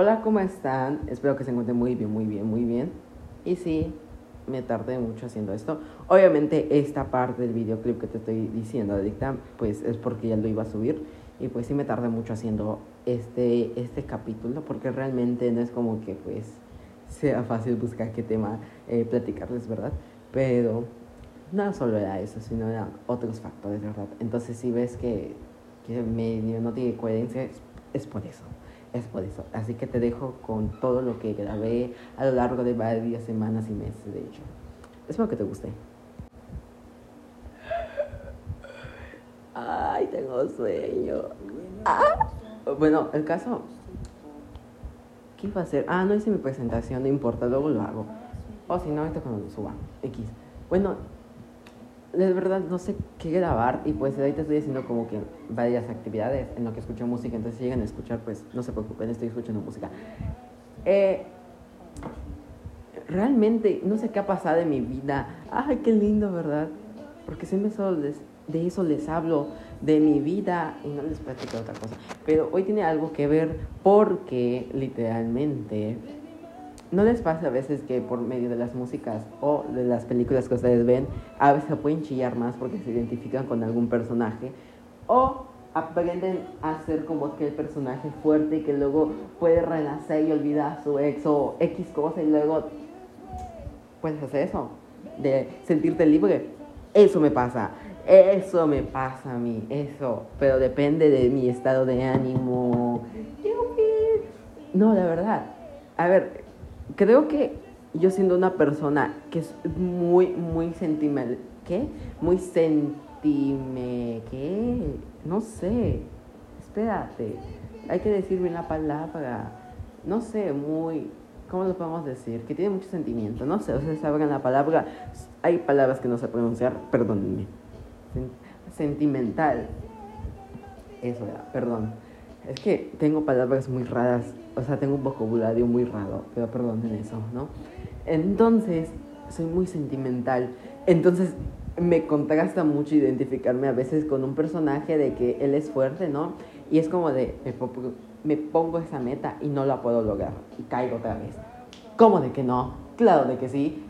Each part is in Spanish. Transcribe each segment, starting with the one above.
Hola, ¿cómo están? Espero que se encuentren muy bien, muy bien, muy bien. Y sí, me tardé mucho haciendo esto. Obviamente esta parte del videoclip que te estoy diciendo, Adicta, pues es porque ya lo iba a subir. Y pues sí me tardé mucho haciendo este, este capítulo porque realmente no es como que pues sea fácil buscar qué tema eh, platicarles, ¿verdad? Pero no solo era eso, sino eran otros factores, ¿verdad? Entonces si ves que, que medio no tiene coherencia, es, es por eso. Es por eso. Así que te dejo con todo lo que grabé a lo largo de varias semanas y meses, de hecho. Espero que te guste. Ay, tengo sueño. Ah. Bueno, el caso. ¿Qué iba a hacer? Ah, no hice mi presentación, no importa, luego lo hago. O si no, esto cuando lo suba. X. Bueno, de verdad no sé qué grabar y pues ahorita estoy haciendo como que varias actividades en lo que escucho música, entonces si llegan a escuchar pues no se preocupen, estoy escuchando música. Eh, realmente no sé qué ha pasado en mi vida. Ay, qué lindo, ¿verdad? Porque siempre solo de eso les hablo, de mi vida y no les platico otra cosa. Pero hoy tiene algo que ver porque literalmente ¿No les pasa a veces que por medio de las músicas o de las películas que ustedes ven, a veces pueden chillar más porque se identifican con algún personaje? O aprenden a ser como que el personaje fuerte que luego puede renacer y olvidar a su ex o X cosa y luego puedes hacer eso, de sentirte libre. Eso me pasa, eso me pasa a mí, eso, pero depende de mi estado de ánimo. No, la verdad. A ver, creo que yo siendo una persona que es muy, muy sentimental, ¿qué? Muy sentime, ¿qué? No sé, espérate, hay que decir bien la palabra, no sé, muy, ¿cómo lo podemos decir? Que tiene mucho sentimiento, no sé, ustedes saben la palabra, hay palabras que no sé pronunciar, perdónenme, sentimental, eso era, perdón. Es que tengo palabras muy raras, o sea, tengo un vocabulario muy raro, pero perdonen eso, ¿no? Entonces, soy muy sentimental. Entonces, me contrasta mucho identificarme a veces con un personaje de que él es fuerte, ¿no? Y es como de, me, pongo esa meta y no la puedo lograr y caigo otra vez. ¿Cómo de que no? Claro de que sí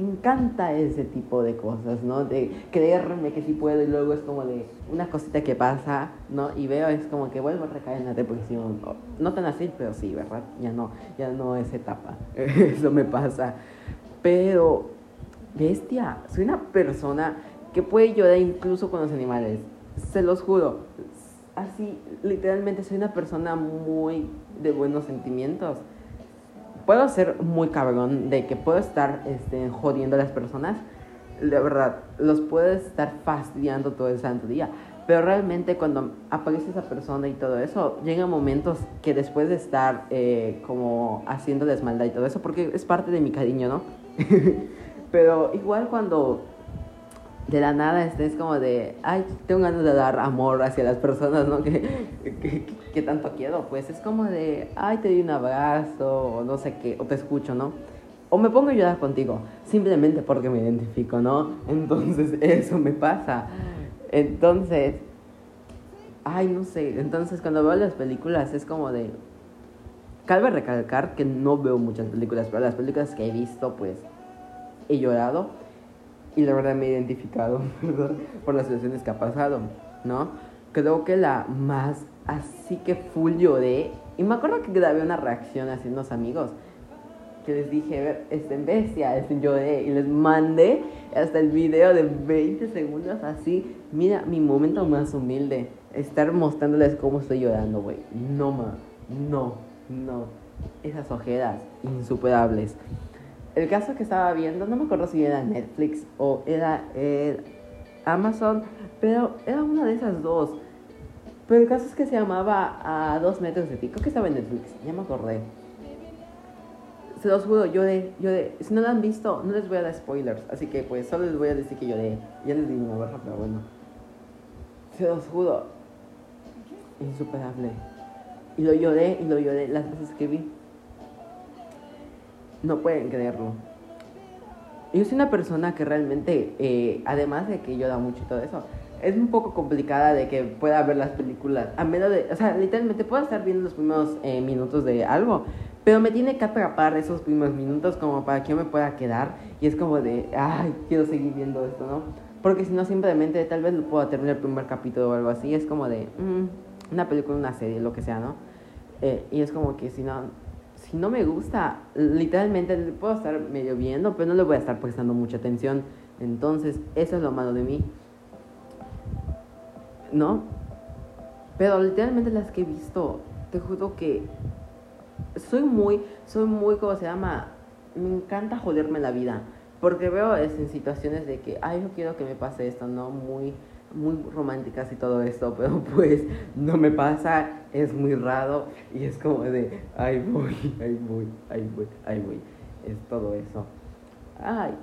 me encanta ese tipo de cosas, ¿no? De creerme que sí puedo y luego es como de una cosita que pasa, ¿no? Y veo es como que vuelvo a recaer en la depresión. No tan así, pero sí, ¿verdad? Ya no, ya no es etapa. Eso me pasa. Pero, bestia, soy una persona que puede llorar incluso con los animales. Se los juro. Así, literalmente soy una persona muy de buenos sentimientos puedo ser muy cabrón de que puedo estar este, jodiendo a las personas. De verdad, los puedo estar fastidiando todo el santo día. Pero realmente cuando aparece esa persona y todo eso, llegan momentos que después de estar eh, como haciendo desmaldad y todo eso, porque es parte de mi cariño, ¿no? Pero igual cuando de la nada estés como de, ay, tengo ganas de dar amor hacia las personas, ¿no? Que, que, tanto quiero, pues es como de, ay, te doy un abrazo, o no sé qué, o te escucho, ¿no? O me pongo a llorar contigo, simplemente porque me identifico, ¿no? Entonces eso me pasa. Entonces, ay, no sé, entonces cuando veo las películas es como de, cabe recalcar que no veo muchas películas, pero las películas que he visto, pues, he llorado y la verdad me he identificado por las situaciones que ha pasado, ¿no? Creo que la más así que full lloré, y me acuerdo que grabé una reacción hacia unos amigos, que les dije, ver, este, en bestia, este, lloré, y les mandé hasta el video de 20 segundos así, mira, mi momento más humilde, estar mostrándoles cómo estoy llorando, güey, no, ma, no, no, esas ojeras insuperables. El caso que estaba viendo, no me acuerdo si era Netflix o era el Amazon, pero era una de esas dos. Pero el caso es que se llamaba A dos metros de ti. Creo que estaba en Netflix, ya me acordé. Se los juro, lloré, lloré. Si no lo han visto, no les voy a dar spoilers. Así que pues solo les voy a decir que lloré. Ya les digo una barra, pero bueno. Se los juro. Insuperable. Y lo lloré y lo lloré las veces que vi. No pueden creerlo. Yo soy una persona que realmente, eh, además de que llora mucho y todo eso, es un poco complicada de que pueda ver las películas. A menos de, o sea, literalmente puedo estar viendo los primeros eh, minutos de algo, pero me tiene que atrapar esos primeros minutos como para que yo me pueda quedar. Y es como de, ay, quiero seguir viendo esto, ¿no? Porque si no, simplemente tal vez lo puedo terminar el primer capítulo o algo así. Es como de, mm, una película, una serie, lo que sea, ¿no? Eh, y es como que si no, si no me gusta, literalmente puedo estar medio viendo, pero no le voy a estar prestando mucha atención. Entonces, eso es lo malo de mí. ¿No? Pero literalmente las que he visto, te juro que soy muy, soy muy, ¿cómo se llama? Me encanta joderme la vida. Porque veo es en situaciones de que, ay, yo quiero que me pase esto, ¿no? Muy, muy románticas y todo esto, pero pues no me pasa, es muy raro y es como de, ay voy, ay voy, ay voy, ay voy, es todo eso. Ay,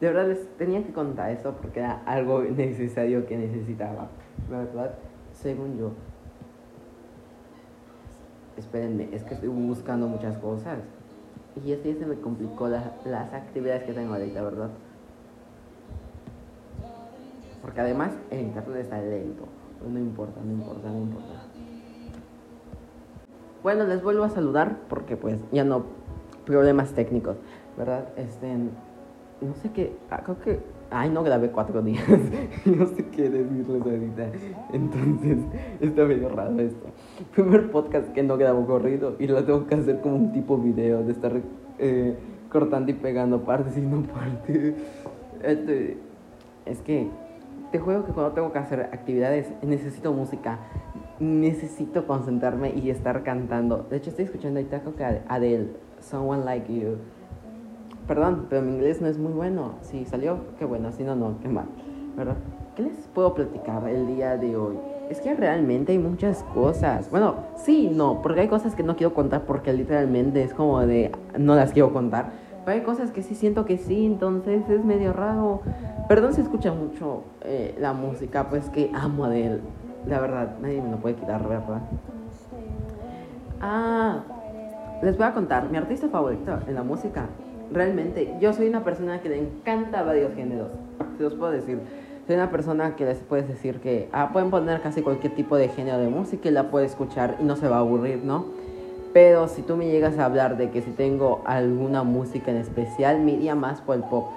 de verdad les tenía que contar eso porque era algo necesario que necesitaba, ¿verdad? Según yo. Espérenme, es que estoy buscando muchas cosas. Y este se me complicó las actividades que tengo ahorita, ¿verdad? Porque además el internet está lento. No importa, no importa, no importa. Bueno, les vuelvo a saludar porque pues ya no problemas técnicos, ¿verdad? Este, no sé qué, ah, creo que, ay, no grabé cuatro días, no sé qué decirles ahorita, entonces está medio raro esto. Primer podcast que no grabo corrido y lo tengo que hacer como un tipo video de estar eh, cortando y pegando partes y no partes. Este, es que te juego que cuando tengo que hacer actividades necesito música, necesito concentrarme y estar cantando. De hecho, estoy escuchando ahorita creo que Adele, Someone Like You. Perdón, pero mi inglés no es muy bueno. Si salió, qué bueno. Si no, no, qué mal. ¿Verdad? ¿Qué les puedo platicar el día de hoy? Es que realmente hay muchas cosas. Bueno, sí, no, porque hay cosas que no quiero contar porque literalmente es como de no las quiero contar. Hay cosas que sí siento que sí, entonces es medio raro. Perdón si escucha mucho eh, la música, pues que amo a él. La verdad, nadie me lo puede quitar, ¿verdad? Ah, les voy a contar, mi artista favorito en la música, realmente, yo soy una persona que le encanta varios géneros, se los puedo decir. Soy una persona que les puedes decir que ah, pueden poner casi cualquier tipo de género de música y la puede escuchar y no se va a aburrir, ¿no? Pero si tú me llegas a hablar de que si tengo alguna música en especial, me iría más por el pop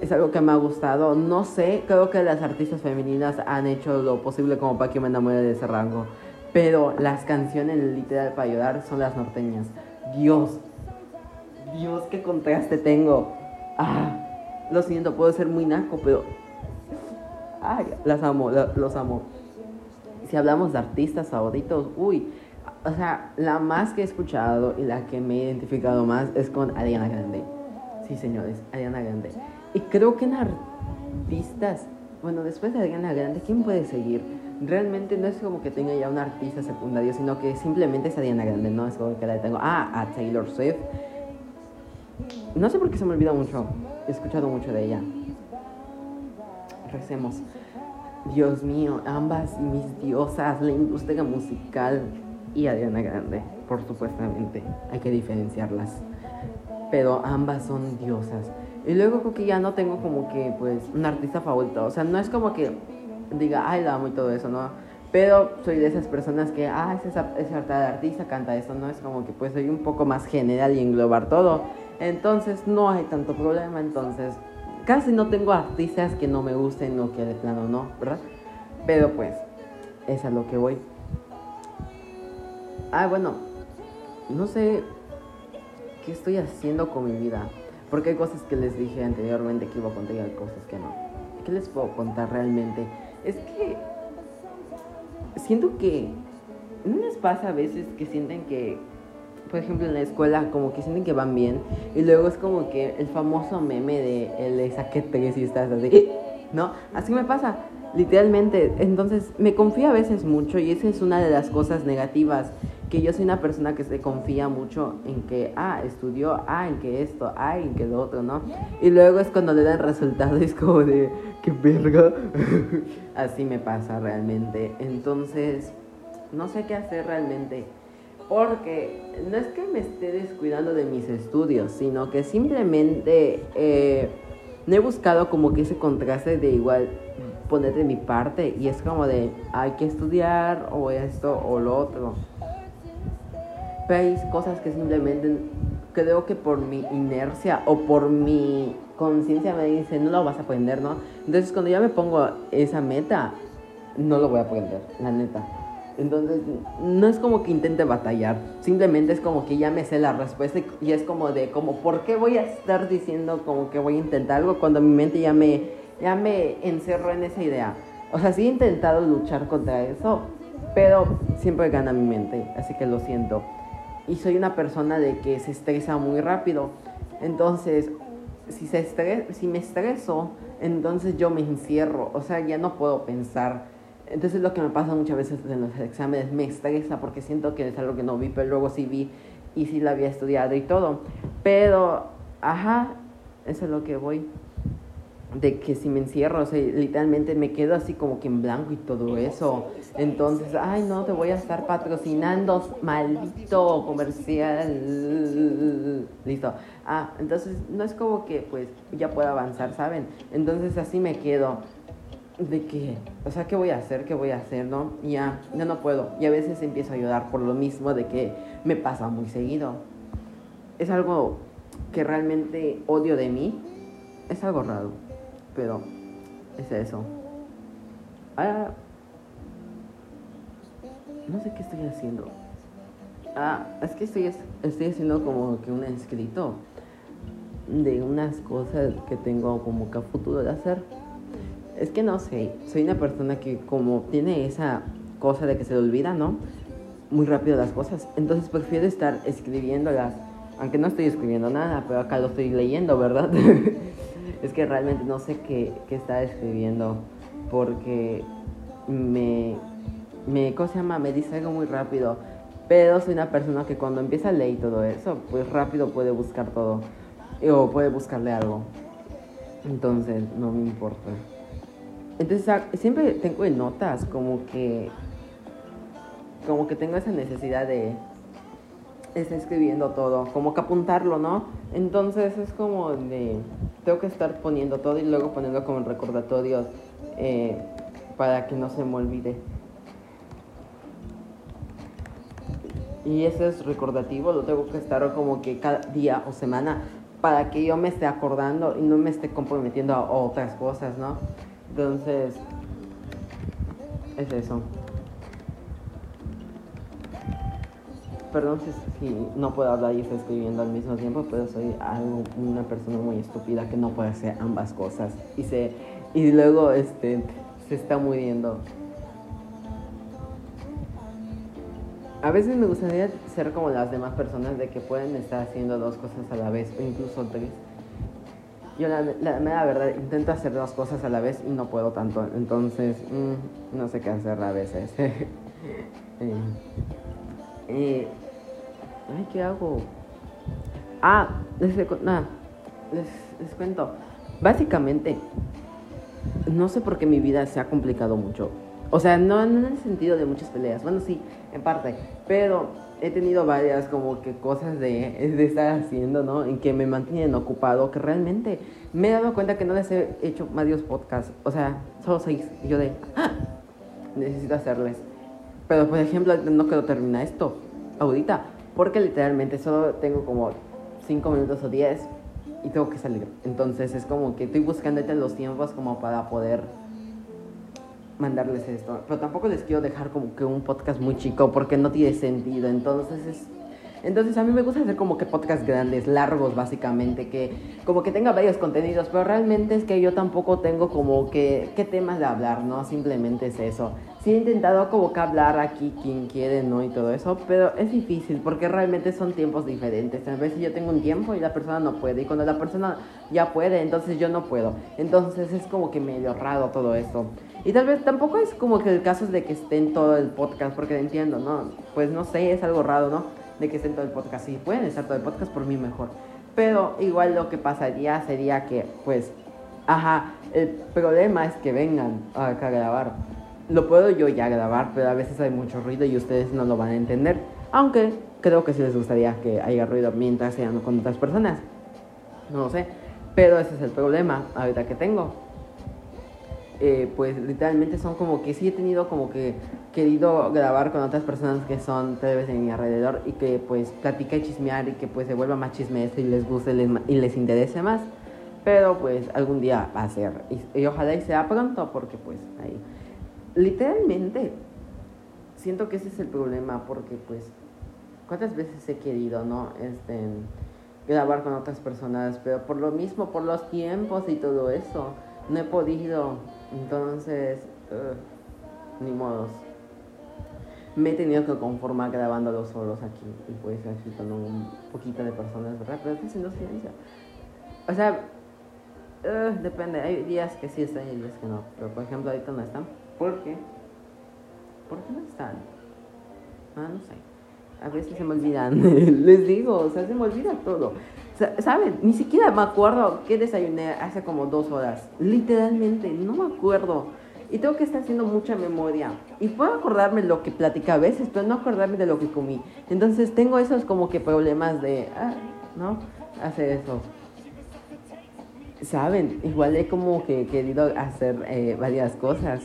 es algo que me ha gustado. No sé, creo que las artistas femeninas han hecho lo posible como para que me enamore de ese rango. Pero las canciones literal para ayudar son las norteñas. Dios, Dios, qué contraste tengo. Ah, lo siento, puedo ser muy naco, pero. Ay, las amo, los amo. Si hablamos de artistas favoritos, uy, o sea, la más que he escuchado y la que me he identificado más es con Ariana Grande. Sí, señores, Ariana Grande. Y creo que en artistas, bueno, después de Ariana Grande, ¿quién puede seguir? Realmente no es como que tenga ya un artista secundario, sino que simplemente es Ariana Grande, no es como que la tengo, ah, a Taylor Swift. No sé por qué se me olvida mucho, he escuchado mucho de ella. Recemos. Dios mío, ambas mis diosas, la industria musical y Ariana Grande, por supuestamente, hay que diferenciarlas. Pero ambas son diosas. Y luego creo que ya no tengo como que, pues, un artista favorito. O sea, no es como que diga, ay, la amo y todo eso, ¿no? Pero soy de esas personas que, ah, ese, ese artista canta eso, ¿no? Es como que, pues, soy un poco más general y englobar todo. Entonces, no hay tanto problema. Entonces, casi no tengo artistas que no me gusten o que de plano no, ¿verdad? Pero, pues, es a lo que voy. Ah, bueno, no sé qué estoy haciendo con mi vida. Porque hay cosas que les dije anteriormente que iba a contar y hay cosas que no. ¿Qué les puedo contar realmente? Es que siento que no les pasa a veces que sienten que, por ejemplo, en la escuela, como que sienten que van bien y luego es como que el famoso meme de el saqué tres y estás así, ¿no? Así me pasa, literalmente. Entonces, me confío a veces mucho y esa es una de las cosas negativas que yo soy una persona que se confía mucho en que, ah, estudió, ah, en que esto, ah, en que lo otro, ¿no? Y luego es cuando le dan resultados, es como de, qué verga. Así me pasa realmente. Entonces, no sé qué hacer realmente. Porque no es que me esté descuidando de mis estudios, sino que simplemente eh, no he buscado como que ese contraste de igual poner de mi parte y es como de hay que estudiar o esto o lo otro. Pero hay cosas que simplemente creo que por mi inercia o por mi conciencia me dice no lo vas a aprender, ¿no? Entonces cuando ya me pongo esa meta, no lo voy a aprender, la neta. Entonces, no es como que intente batallar, simplemente es como que ya me sé la respuesta y es como de, como, ¿por qué voy a estar diciendo como que voy a intentar algo cuando mi mente ya me, ya me encerró en esa idea? O sea, sí he intentado luchar contra eso, pero siempre gana mi mente, así que lo siento. Y soy una persona de que se estresa muy rápido, entonces, si, se estres si me estreso, entonces yo me encierro, o sea, ya no puedo pensar entonces lo que me pasa muchas veces en los exámenes me estresa porque siento que es algo que no vi, pero luego sí vi y sí la había estudiado y todo. Pero, ajá, eso es lo que voy. De que si me encierro, o sea, literalmente me quedo así como que en blanco y todo eso. Entonces, ay, no, te voy a estar patrocinando, maldito comercial. Listo. Ah, entonces no es como que pues ya puedo avanzar, ¿saben? Entonces así me quedo de que, o sea, ¿qué voy a hacer? ¿Qué voy a hacer? ¿No? ya, ya no puedo. Y a veces empiezo a ayudar por lo mismo de que me pasa muy seguido. Es algo que realmente odio de mí. Es algo raro, pero es eso. Ahora, no sé qué estoy haciendo. Ah, es que estoy, estoy haciendo como que un escrito de unas cosas que tengo como que a futuro de hacer es que no sé, soy una persona que como tiene esa cosa de que se le olvida, ¿no? Muy rápido las cosas. Entonces prefiero estar escribiéndolas, aunque no estoy escribiendo nada, pero acá lo estoy leyendo, ¿verdad? es que realmente no sé qué, qué está escribiendo porque me, me, ¿cómo se llama? Me distraigo muy rápido. Pero soy una persona que cuando empieza a leer todo eso, pues rápido puede buscar todo. O puede buscarle algo. Entonces, no me importa. Entonces siempre tengo en notas como que como que tengo esa necesidad de estar escribiendo todo, como que apuntarlo, ¿no? Entonces es como de tengo que estar poniendo todo y luego poniendo como recordatorios eh, para que no se me olvide. Y ese es recordativo, lo tengo que estar como que cada día o semana para que yo me esté acordando y no me esté comprometiendo a otras cosas, ¿no? Entonces, es eso. Perdón si, no puedo hablar y estoy escribiendo al mismo tiempo, pero soy algo, una persona muy estúpida que no puede hacer ambas cosas. Y, se, y luego este, se está muriendo. A veces me gustaría ser como las demás personas de que pueden estar haciendo dos cosas a la vez o incluso tres. Yo la, la, verdad intento hacer dos cosas a la vez y no puedo tanto. Entonces, mm, no sé qué hacer a veces. Eh, eh, ay, ¿qué hago? Ah, les, nada, les, les cuento. Básicamente, no sé por qué mi vida se ha complicado mucho. O sea, no, no en el sentido de muchas peleas. Bueno, sí, en parte. Pero he tenido varias como que cosas de, de, estar haciendo, ¿no? En que me mantienen ocupado, que realmente me he dado cuenta que no les he hecho varios podcasts, o sea, solo seis. Y yo de, ¡Ah! necesito hacerles. Pero por ejemplo, no quiero terminar esto ahorita, porque literalmente solo tengo como cinco minutos o diez y tengo que salir. Entonces es como que estoy buscando los tiempos como para poder mandarles esto. Pero tampoco les quiero dejar como que un podcast muy chico porque no tiene sentido. Entonces es... Entonces a mí me gusta hacer como que podcasts grandes, largos básicamente, que como que tenga varios contenidos, pero realmente es que yo tampoco tengo como que qué temas de hablar, ¿no? Simplemente es eso. Sí he intentado como que hablar aquí quien quiere, ¿no? Y todo eso, pero es difícil porque realmente son tiempos diferentes. A veces yo tengo un tiempo y la persona no puede, y cuando la persona ya puede, entonces yo no puedo. Entonces es como que medio raro todo esto. Y tal vez tampoco es como que el caso es de que esté en todo el podcast, porque entiendo, ¿no? Pues no sé, es algo raro, ¿no? De que estén todo el podcast. Sí, pueden estar todo el podcast por mí mejor. Pero igual lo que pasaría sería que, pues, ajá, el problema es que vengan acá a grabar. Lo puedo yo ya grabar, pero a veces hay mucho ruido y ustedes no lo van a entender. Aunque creo que sí les gustaría que haya ruido mientras sean con otras personas. No lo sé. Pero ese es el problema ahorita que tengo. Eh, pues literalmente son como que sí he tenido como que querido grabar con otras personas que son tal vez en mi alrededor y que pues platica y chismear y que pues se vuelva más chisme y les guste y les interese más. Pero pues algún día va a ser. Y, y, ojalá y sea pronto porque pues ahí. Literalmente siento que ese es el problema porque pues cuántas veces he querido, ¿no? Este grabar con otras personas, pero por lo mismo, por los tiempos y todo eso, no he podido. Entonces, ni modos. Me he tenido que conformar grabándolo solos aquí y pues aquí con un poquito de personas, ¿verdad? Pero estoy haciendo silencio. O sea, depende, hay días que sí están y días que no. Pero por ejemplo, ahorita no están. ¿Por qué? ¿Por qué no están? Ah, no sé. A veces se me olvidan. Les digo, o sea, se me olvida todo. ¿Saben? Ni siquiera me acuerdo que desayuné hace como dos horas. Literalmente, no me acuerdo. Y tengo que estar haciendo mucha memoria. Y puedo acordarme lo que platicé a veces, pero no acordarme de lo que comí. Entonces tengo esos como que problemas de, ah, ¿no? Hacer eso. ¿Saben? Igual he como que querido hacer eh, varias cosas.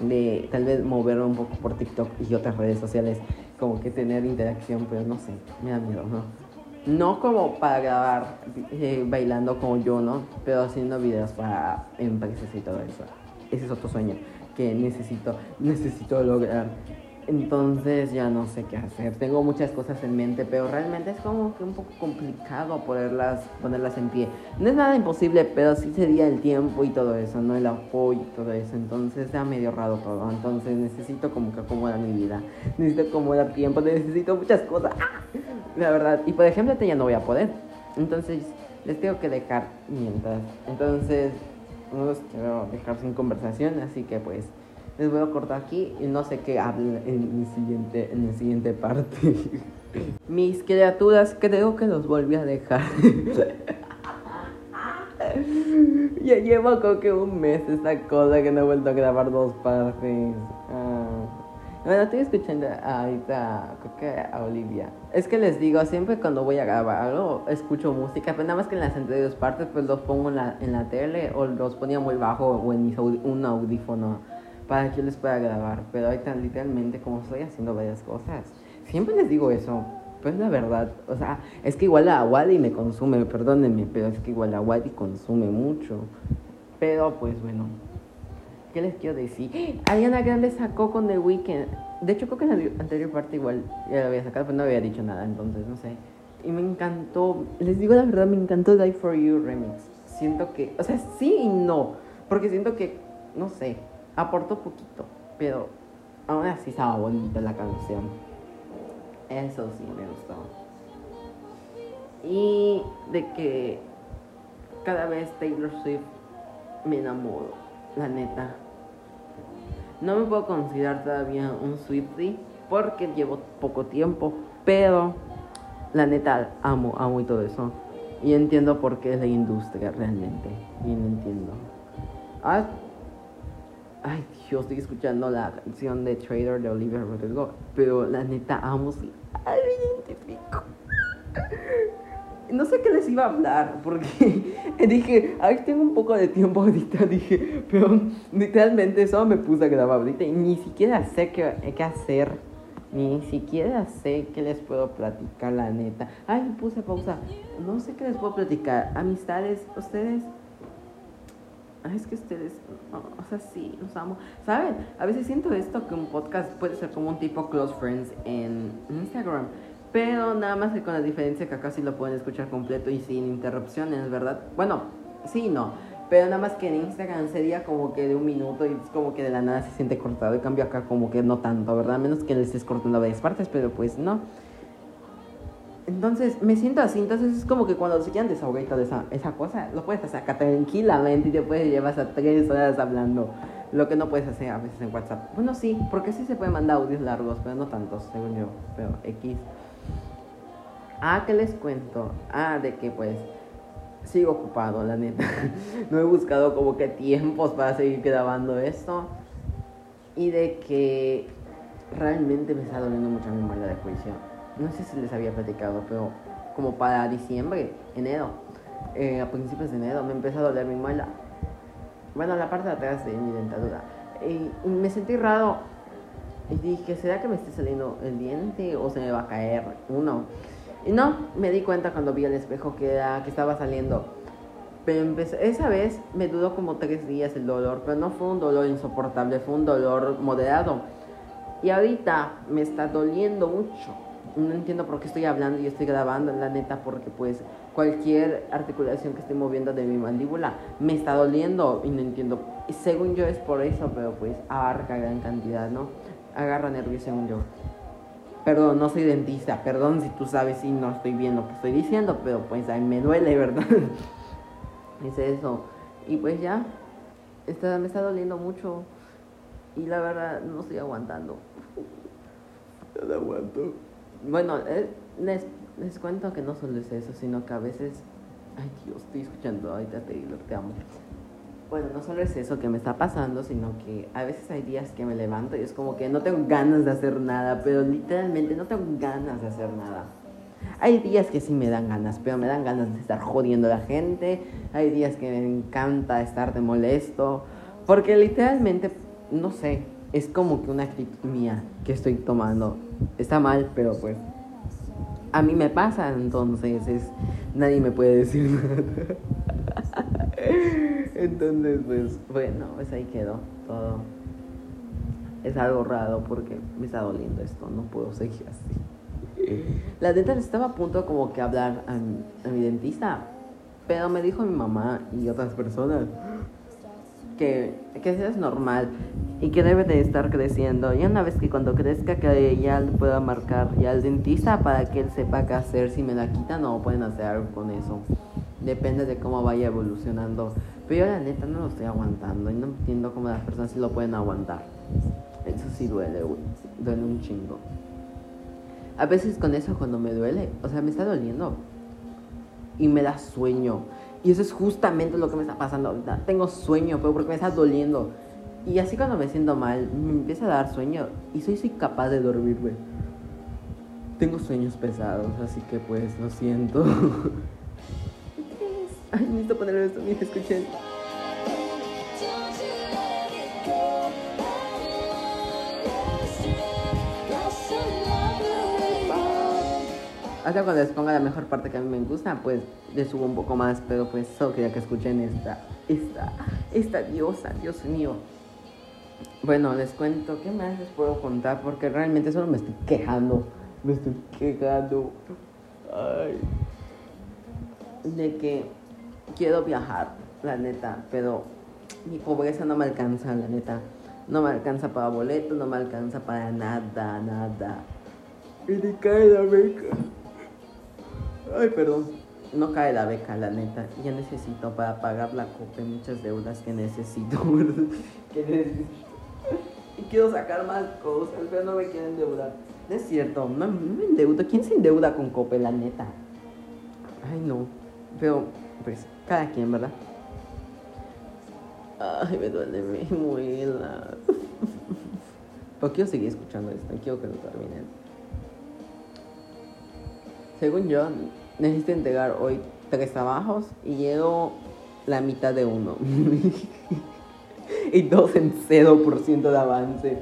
De tal vez moverme un poco por TikTok y otras redes sociales. Como que tener interacción, pero no sé. Me da miedo, ¿no? No como para grabar eh, bailando como yo, ¿no? Pero haciendo videos para empresas y todo eso. Ese es otro sueño que necesito, necesito lograr. Entonces ya no sé qué hacer. Tengo muchas cosas en mente, pero realmente es como que un poco complicado ponerlas, ponerlas en pie. No es nada imposible, pero sí sería el tiempo y todo eso, no el apoyo y todo eso. Entonces ya medio raro todo. Entonces necesito como que acomodar mi vida. Necesito acomodar tiempo, necesito muchas cosas. La verdad. Y por ejemplo, ya no voy a poder. Entonces les tengo que dejar mientras. Entonces no los quiero dejar sin conversación, así que pues les voy a cortar aquí y no sé qué hable en mi siguiente, en la siguiente parte. Mis criaturas creo que los volví a dejar. ya llevo como que un mes esta cosa que no he vuelto a grabar dos partes. Ah. Bueno, estoy escuchando ahorita, creo que a Olivia. Es que les digo, siempre cuando voy a grabar algo, escucho música, pero nada más que en las anteriores partes, pues los pongo en la, en la tele o los ponía muy bajo o en un audífono para que yo les pueda grabar. Pero ahorita literalmente como estoy haciendo varias cosas. Siempre les digo eso, pues la verdad. O sea, es que igual la Wadi me consume, perdónenme, pero es que igual la Wadi consume mucho. Pero pues bueno. ¿Qué les quiero decir? Ariana Grande sacó con The Weeknd. De hecho, creo que en la anterior parte igual ya la había sacado, pero no había dicho nada, entonces no sé. Y me encantó, les digo la verdad, me encantó Die For You Remix. Siento que, o sea, sí y no, porque siento que, no sé, aportó poquito, pero aún así estaba bonita la canción. Eso sí me gustó. Y de que cada vez Taylor Swift me enamoro, la neta. No me puedo considerar todavía un Swiftie porque llevo poco tiempo, pero la neta amo, amo y todo eso. Y entiendo por qué es la industria realmente. Y no entiendo. Ah, Ay, Dios, estoy escuchando la canción de Trader de Olivia Rodrigo. Pero la neta, amo. Me identifico. No sé qué les iba a hablar, porque dije, ay, tengo un poco de tiempo ahorita, dije, pero literalmente eso me puse a grabar ahorita y ni siquiera sé qué, qué hacer, ni siquiera sé qué les puedo platicar, la neta. Ay, puse pausa, no sé qué les puedo platicar. Amistades, ustedes es que ustedes, o sea, sí, los amo. ¿Saben? A veces siento esto que un podcast puede ser como un tipo Close Friends en Instagram. Pero nada más que con la diferencia que acá sí lo pueden escuchar completo y sin interrupciones, ¿verdad? Bueno, sí no. Pero nada más que en Instagram sería como que de un minuto y es como que de la nada se siente cortado. Y cambio acá como que no tanto, ¿verdad? Menos que le estés cortando varias partes, pero pues no. Entonces me siento así, entonces es como que cuando se quieran desahogar de esa, esa cosa, lo puedes hacer acá tranquilamente y te puedes llevar hasta tres horas hablando. Lo que no puedes hacer a veces en WhatsApp. Bueno, sí, porque sí se puede mandar audios largos, pero no tantos, según yo. Pero X. Ah, ¿qué les cuento? Ah, de que pues sigo ocupado, la neta. no he buscado como que tiempos para seguir grabando esto. Y de que realmente me está doliendo mucho mi memoria de juicio no sé si les había platicado, pero como para diciembre, enero, eh, a principios de enero, me empezó a doler mi muela. Bueno, la parte de atrás de mi dentadura. Y me sentí raro. Y dije, ¿será que me esté saliendo el diente o se me va a caer uno? Y no, me di cuenta cuando vi el espejo que, era, que estaba saliendo. Pero esa vez me duró como tres días el dolor, pero no fue un dolor insoportable, fue un dolor moderado. Y ahorita me está doliendo mucho. No entiendo por qué estoy hablando y estoy grabando, la neta, porque pues cualquier articulación que esté moviendo de mi mandíbula me está doliendo y no entiendo. Según yo es por eso, pero pues abarca gran cantidad, ¿no? Agarra nervios según yo. Perdón, no soy dentista, perdón si tú sabes y no estoy bien lo que estoy diciendo, pero pues a mí me duele, ¿verdad? es eso. Y pues ya, está, me está doliendo mucho y la verdad no estoy aguantando. No aguanto. Bueno, eh, les, les cuento que no solo es eso, sino que a veces... Ay Dios, estoy escuchando, ahorita te digo, te amo. Bueno, no solo es eso que me está pasando, sino que a veces hay días que me levanto y es como que no tengo ganas de hacer nada, pero literalmente no tengo ganas de hacer nada. Hay días que sí me dan ganas, pero me dan ganas de estar jodiendo a la gente. Hay días que me encanta estar de molesto, porque literalmente, no sé, es como que una actitud mía que estoy tomando. Está mal, pero pues a mí me pasa, entonces es, nadie me puede decir nada. entonces, pues bueno, pues ahí quedó todo. Es algo raro porque me está doliendo esto, no puedo seguir así. La neta estaba a punto como que hablar a mi, a mi dentista, pero me dijo mi mamá y otras personas que, que eso es normal y que debe de estar creciendo. Y una vez que cuando crezca que ya pueda marcar ya al dentista para que él sepa qué hacer, si me la quitan o pueden hacer algo con eso. Depende de cómo vaya evolucionando. Pero yo la neta no lo estoy aguantando y no entiendo cómo las personas sí lo pueden aguantar. Eso sí duele, Duele un chingo. A veces con eso cuando me duele, o sea, me está doliendo. Y me da sueño. Y eso es justamente lo que me está pasando ahorita. Tengo sueño, pero porque me está doliendo. Y así cuando me siento mal, me empieza a dar sueño y soy, soy capaz de dormir, güey. Tengo sueños pesados, así que pues lo siento. Ay, necesito poner esto, mira, escuchen. Hasta cuando les ponga la mejor parte que a mí me gusta, pues le subo un poco más, pero pues solo quería que escuchen esta, esta, esta diosa, Dios mío. Bueno, les cuento, ¿qué más les puedo contar? Porque realmente solo me estoy quejando. Me estoy quejando. Ay. De que quiero viajar, la neta, pero mi pobreza no me alcanza, la neta. No me alcanza para boletos, no me alcanza para nada, nada. Y ni cae la beca. Ay, perdón. No cae la beca, la neta. Ya necesito para pagar la copa muchas deudas que necesito, que necesito y quiero sacar más cosas, pero no me quiero endeudar. No es cierto, no, me endeudo. ¿Quién se endeuda con Cope, la neta? Ay, no. Pero, pues, cada quien, ¿verdad? Ay, me duele mi muela. Pero quiero seguir escuchando esto, quiero que lo terminen. Según yo, necesito entregar hoy tres trabajos y llego la mitad de uno. y dos en 0% de avance.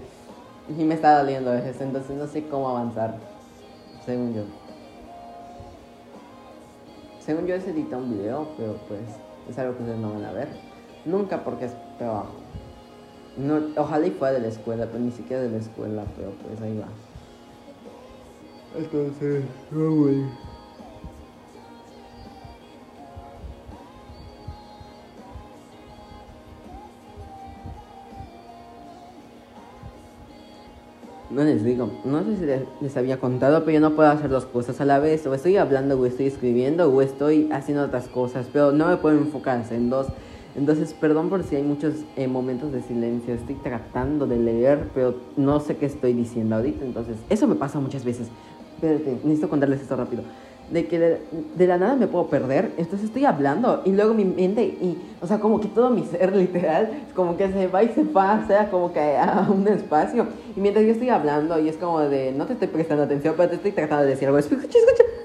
Y me está doliendo eso, entonces no sé cómo avanzar, según yo. Según yo es editar un video, pero pues es algo que ustedes no van a ver. Nunca porque es trabajo. No, ojalá y fuera de la escuela, pero ni siquiera de la escuela, pero pues ahí va. Entonces, no, güey. No les digo, no sé si les, había contado, pero yo no puedo hacer dos cosas a la vez. O estoy hablando, o estoy escribiendo, o estoy haciendo otras cosas, pero no me puedo enfocarse en dos. Entonces, perdón por si hay muchos eh, momentos de silencio. Estoy tratando de leer, pero no sé qué estoy diciendo ahorita. Entonces, eso me pasa muchas veces. Espérate, necesito contarles esto rápido de que de, la nada me puedo perder, entonces estoy hablando y luego mi mente, y, o sea, como que todo mi ser literal, como que se va y se pasa, como que a un espacio, y mientras yo estoy hablando y es como de, no te estoy prestando atención, pero te estoy tratando de decir algo, escucha, escucha.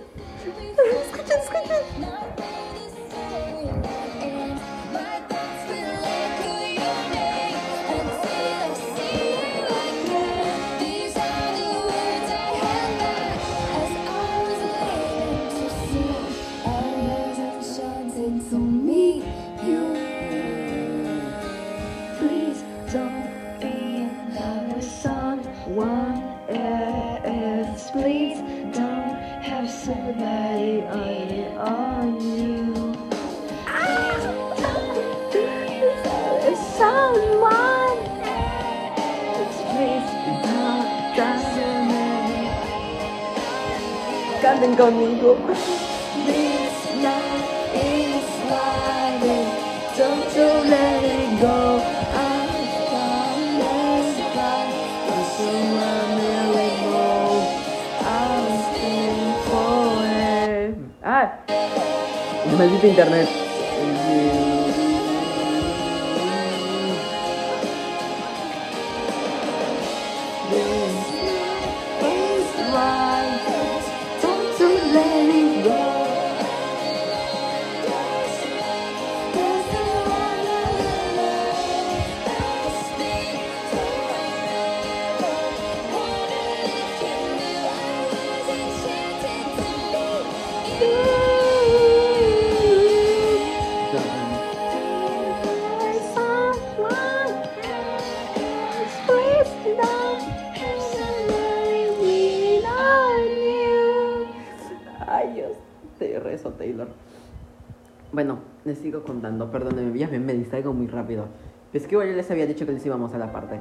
Canten conmigo. This love is sliding, don't you let it go. I let it fly. It's a miracle. I'll stay forever. Ah, maldito internet. Sigo contando, perdónenme, ya me, distraigo muy rápido. Es que igual ya les había dicho que les íbamos a la parte.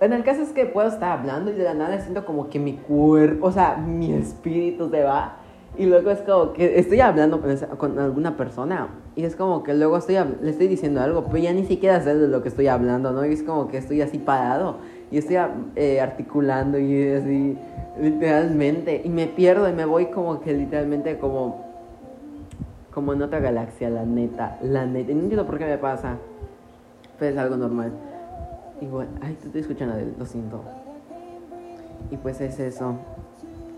En el caso es que puedo estar hablando y de la nada siento como que mi cuerpo, o sea, mi espíritu se va. Y luego es como que estoy hablando con, alguna persona y es como que luego estoy, le estoy diciendo algo, pero ya ni siquiera sé de lo que estoy hablando, ¿no? Y es como que estoy así parado y estoy eh, articulando y así, literalmente. Y me pierdo y me voy como que literalmente como, como en otra galaxia, la neta, la neta. Y no entiendo por qué me pasa, pero es algo normal. Igual, ay, te estoy escuchando, lo siento. Y pues es eso,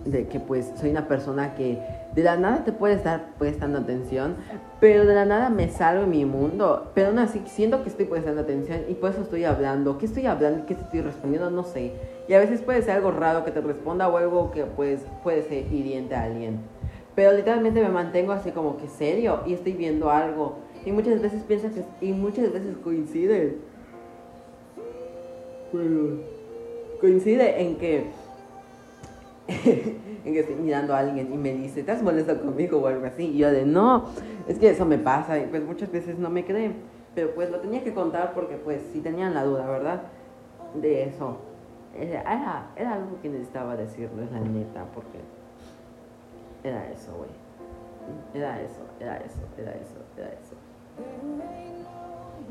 de que pues soy una persona que de la nada te puede estar prestando atención, pero de la nada me salgo en mi mundo, pero aún así siento que estoy prestando atención y por eso estoy hablando. ¿Qué estoy hablando? ¿Qué estoy respondiendo? No sé. Y a veces puede ser algo raro que te responda o algo que pues puede ser hiriente a alguien. Pero literalmente me mantengo así como que serio y estoy viendo algo. Y muchas veces piensas que... Y muchas veces coincide. Pero coincide en que en que estoy mirando a alguien y me dice, ¿estás molesto conmigo o algo así? Y yo de, no, es que eso me pasa y pues muchas veces no me creen. Pero pues lo tenía que contar porque pues si tenían la duda, ¿verdad? De eso. Era, era algo que necesitaba decirles, la neta, porque era eso, güey. Era eso, era eso, era eso, era eso.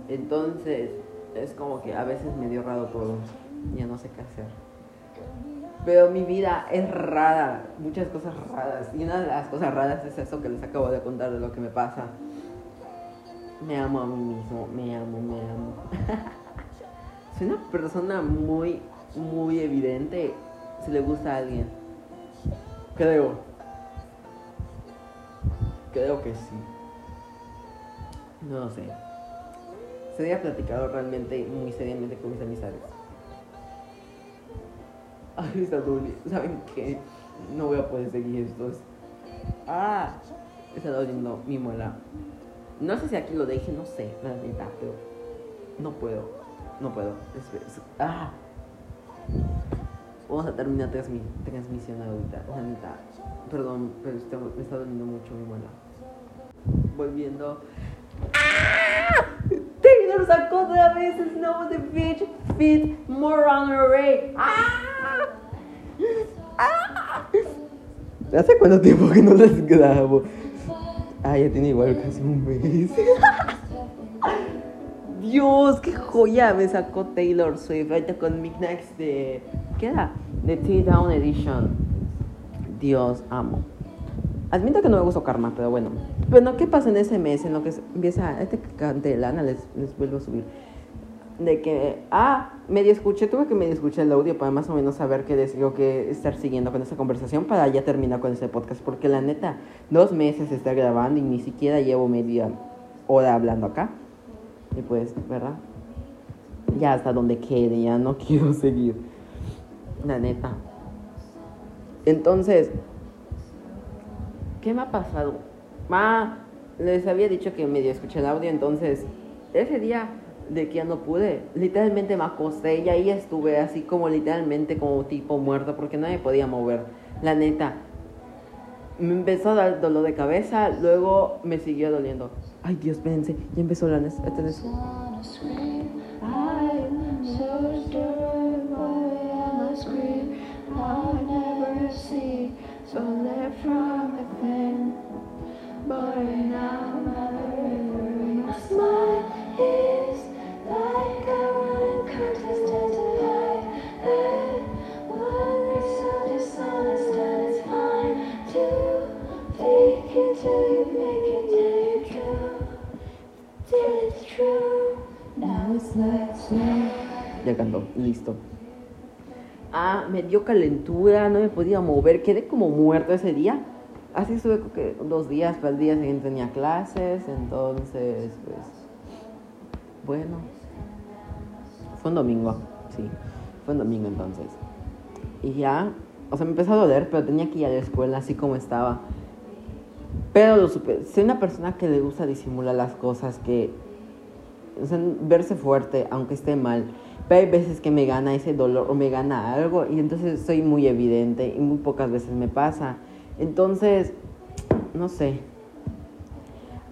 Entonces, es como que a veces me dio raro todo. Ya no sé qué hacer. Pero mi vida es rara, muchas cosas raras. Y una de las cosas raras es eso que les acabo de contar de lo que me pasa. Me amo a mí mismo, me amo, me amo. Soy una persona muy, muy evidente si le gusta a alguien. Creo. Creo que sí. No lo sé. Sería platicado realmente muy seriamente con mis amistades. Ay, está. ¿Saben qué? No voy a poder seguir esto. Es- Ah, está doliendo mi muela. No sé si aquí lo deje, no sé, la neta, pero no puedo. No puedo. Es- ah. Vamos a terminar transmi- transmisión ahorita. La neta. Perdón, pero me está doliendo mucho mi muela. Volviendo. ¡Ah! Taylor sacó otra vez Snow on the Beach Fit More on Array. ¡Ah! ¡Ah! ¿Hace cuánto tiempo que no las grabo? Ah, ya tiene igual casi un mes. Dios, qué joya me sacó Taylor Swift ahorita con Midnights de. ¿Qué era? De T-Down Edition. Dios, amo. Admito que no me gustó Karma, pero bueno. Bueno, ¿qué pasa en ese mes en lo que empieza este que cante Lana? Les, les vuelvo a subir. De que, ah, medio escuché, tuve que medio escuchar el audio para más o menos saber qué o qué estar siguiendo con esta conversación para ya terminar con este podcast. Porque la neta, dos meses está grabando y ni siquiera llevo media hora hablando acá. Y pues, ¿verdad? Ya hasta donde quede, ya no quiero seguir. La neta. Entonces, ¿qué me ha pasado? Ma, les había dicho que medio escuché el audio, entonces, ese día de que ya no pude, literalmente me acosté y ahí estuve así como literalmente como tipo muerto porque no me podía mover, la neta. me empezó a dar dolor de cabeza, luego me siguió doliendo. Ay, Dios, espérense, ya empezó la stolen from within, smile is like a running contest so dishonest and it's fine to fake it till you make it, till you true, till it's true. Now it's like, ya cantó, listo. Ah, me dio calentura, no me podía mover, quedé como muerto ese día. Así estuve que dos días, pero el día siguiente tenía clases, entonces, pues, bueno. Fue un domingo, sí, fue un domingo entonces. Y ya, o sea, me empezó a doler, pero tenía que ir a la escuela así como estaba. Pero lo supe, soy una persona que le gusta disimular las cosas, que, o sea, verse fuerte, aunque esté mal. Pero hay veces que me gana ese dolor o me gana algo y entonces soy muy evidente y muy pocas veces me pasa. Entonces, no sé.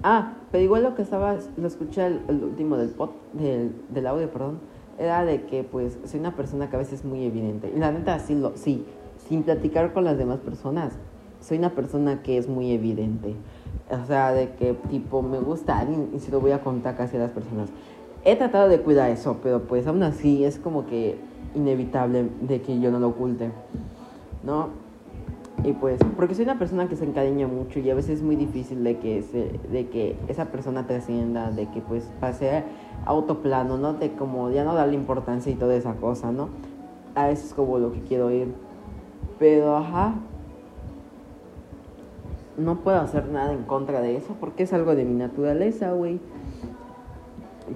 Ah, pero igual lo que estaba, lo escuché el, el último del, pod, del, del audio, perdón, era de que pues soy una persona que a veces es muy evidente. Y la neta, sí, lo, sí, sin platicar con las demás personas, soy una persona que es muy evidente. O sea, de que tipo me gusta alguien y se lo voy a contar casi a las personas. He tratado de cuidar eso, pero pues aún así es como que inevitable de que yo no lo oculte, ¿no? Y pues, porque soy una persona que se encariña mucho y a veces es muy difícil de que, se, de que esa persona trascienda, de que pues pase a otro plano, ¿no? De como ya no darle importancia y toda esa cosa, ¿no? A veces es como lo que quiero ir. Pero, ajá, no puedo hacer nada en contra de eso porque es algo de mi naturaleza, güey.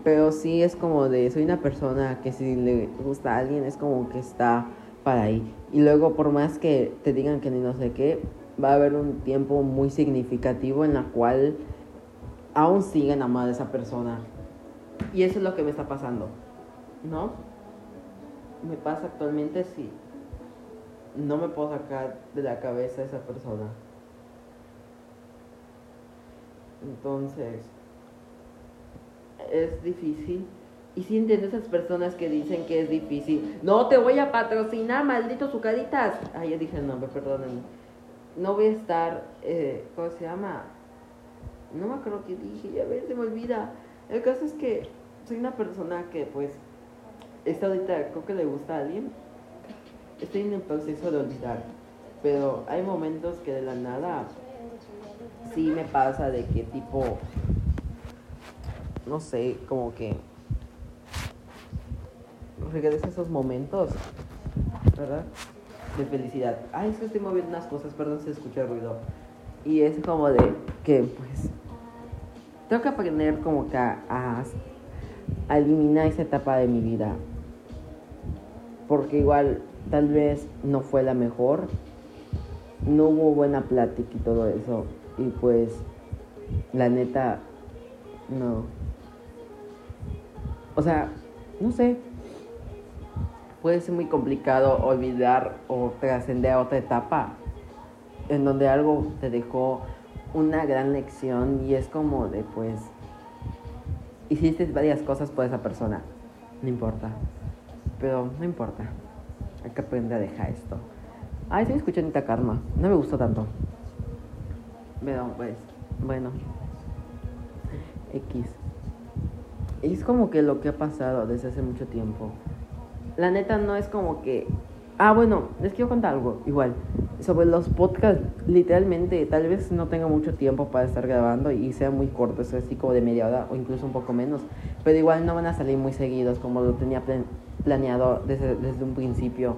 Pero sí es como de, soy una persona que si le gusta a alguien es como que está para ahí. Y luego por más que te digan que ni no sé qué, va a haber un tiempo muy significativo en la cual aún siguen amando a esa persona. Y eso es lo que me está pasando, ¿no? Me pasa actualmente si no me puedo sacar de la cabeza a esa persona. Entonces, es difícil. Y si entiendo esas personas que dicen que es difícil. No te voy a patrocinar, malditos sucaritas. Ay, ya dije el nombre, perdónenme. No voy a estar, eh, ¿cómo se llama? No me acuerdo qué dije, ya ves, se me olvida. El caso es que soy una persona que pues, esta ahorita creo que le gusta a alguien. Estoy en el proceso de olvidar. Pero hay momentos que de la nada sí me pasa de que tipo, no sé, como que regresa esos momentos, ¿verdad? De felicidad. Ay, es que estoy moviendo unas cosas, perdón si escucha ruido. Y es como de que, pues, tengo que aprender como que a eliminar esa etapa de mi vida. Porque igual, tal vez no fue la mejor, no hubo buena plática y todo eso. Y pues, la neta, no. O sea, no sé. Puede ser muy complicado olvidar o trascender a otra etapa en donde algo te dejó una gran lección y es como de pues hiciste varias cosas por esa persona. No importa. Pero no importa. Hay que aprender a dejar esto. Ay, estoy escuchando Ita Karma. No me gustó tanto. Pero pues, bueno. X. Es como que lo que ha pasado desde hace mucho tiempo. La neta no es como que... Ah, bueno, les quiero contar algo, igual. Sobre los podcasts, literalmente, tal vez no tenga mucho tiempo para estar grabando y sea muy corto, es así como de media hora o incluso un poco menos. Pero igual no van a salir muy seguidos como lo tenía plan planeado desde, desde un principio.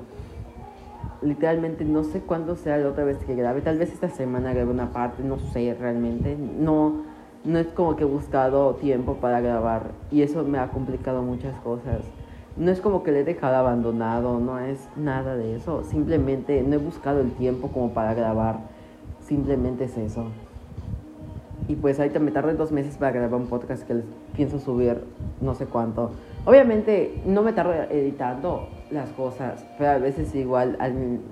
Literalmente no sé cuándo sea la otra vez que grabe. Tal vez esta semana grabe una parte, no sé realmente. No, no es como que he buscado tiempo para grabar y eso me ha complicado muchas cosas. No es como que le he dejado abandonado, no es nada de eso. Simplemente no he buscado el tiempo como para grabar. Simplemente es eso. Y pues ahorita me tardé dos meses para grabar un podcast que les pienso subir no sé cuánto. Obviamente no me tardo editando, las cosas, pero a veces igual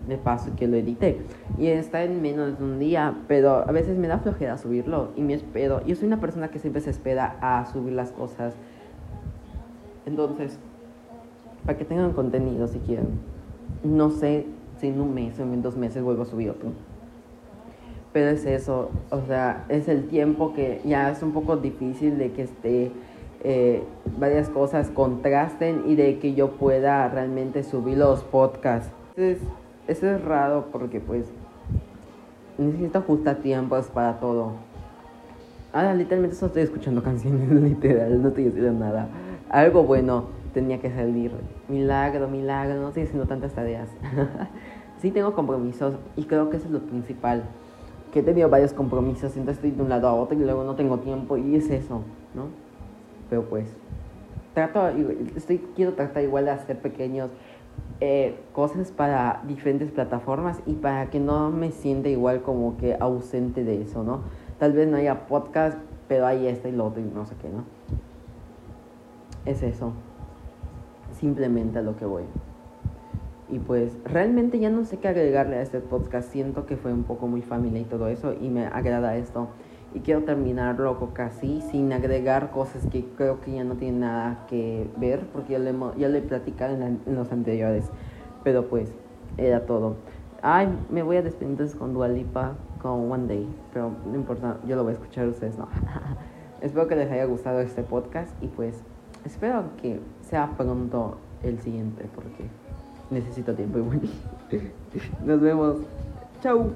me paso que lo edité y está en menos de un día, pero a veces me da flojera subirlo y me espero. Yo soy una persona que siempre se espera a subir las cosas. Entonces, para que tengan contenido si quieren. No sé si en un mes o en dos meses vuelvo a subir otro. Pero es eso, o sea, es el tiempo que ya es un poco difícil de que esté eh, varias cosas contrasten y de que yo pueda realmente subir los podcasts. Entonces, eso es raro porque pues necesito ajustar tiempos para todo. Ahora literalmente solo estoy escuchando canciones, literal, no estoy haciendo nada. Algo bueno tenía que salir. Milagro, milagro, no estoy haciendo tantas tareas. sí tengo compromisos y creo que eso es lo principal. Que he tenido varios compromisos, entonces estoy de un lado a otro y luego no tengo tiempo y es eso, ¿no? Pero pues, trato, estoy, quiero tratar igual de hacer pequeños eh, cosas para diferentes plataformas y para que no me sienta igual como que ausente de eso, ¿no? Tal vez no haya podcast, pero hay este y lo otro y no sé qué, ¿no? Es eso. Simplemente a lo que voy. Y pues realmente ya no sé qué agregarle a este podcast. Siento que fue un poco muy familiar y todo eso y me agrada esto y quiero terminarlo casi sin agregar cosas que creo que ya no tienen nada que ver porque ya lo, ya he platicado en, los anteriores pero pues era todo. Ay me voy a despedir entonces con Dualipa con One Day pero no importa yo lo voy a escuchar ustedes no espero que les haya gustado este podcast y pues espero que sea pronto el siguiente porque necesito tiempo igual. Nos vemos. Chau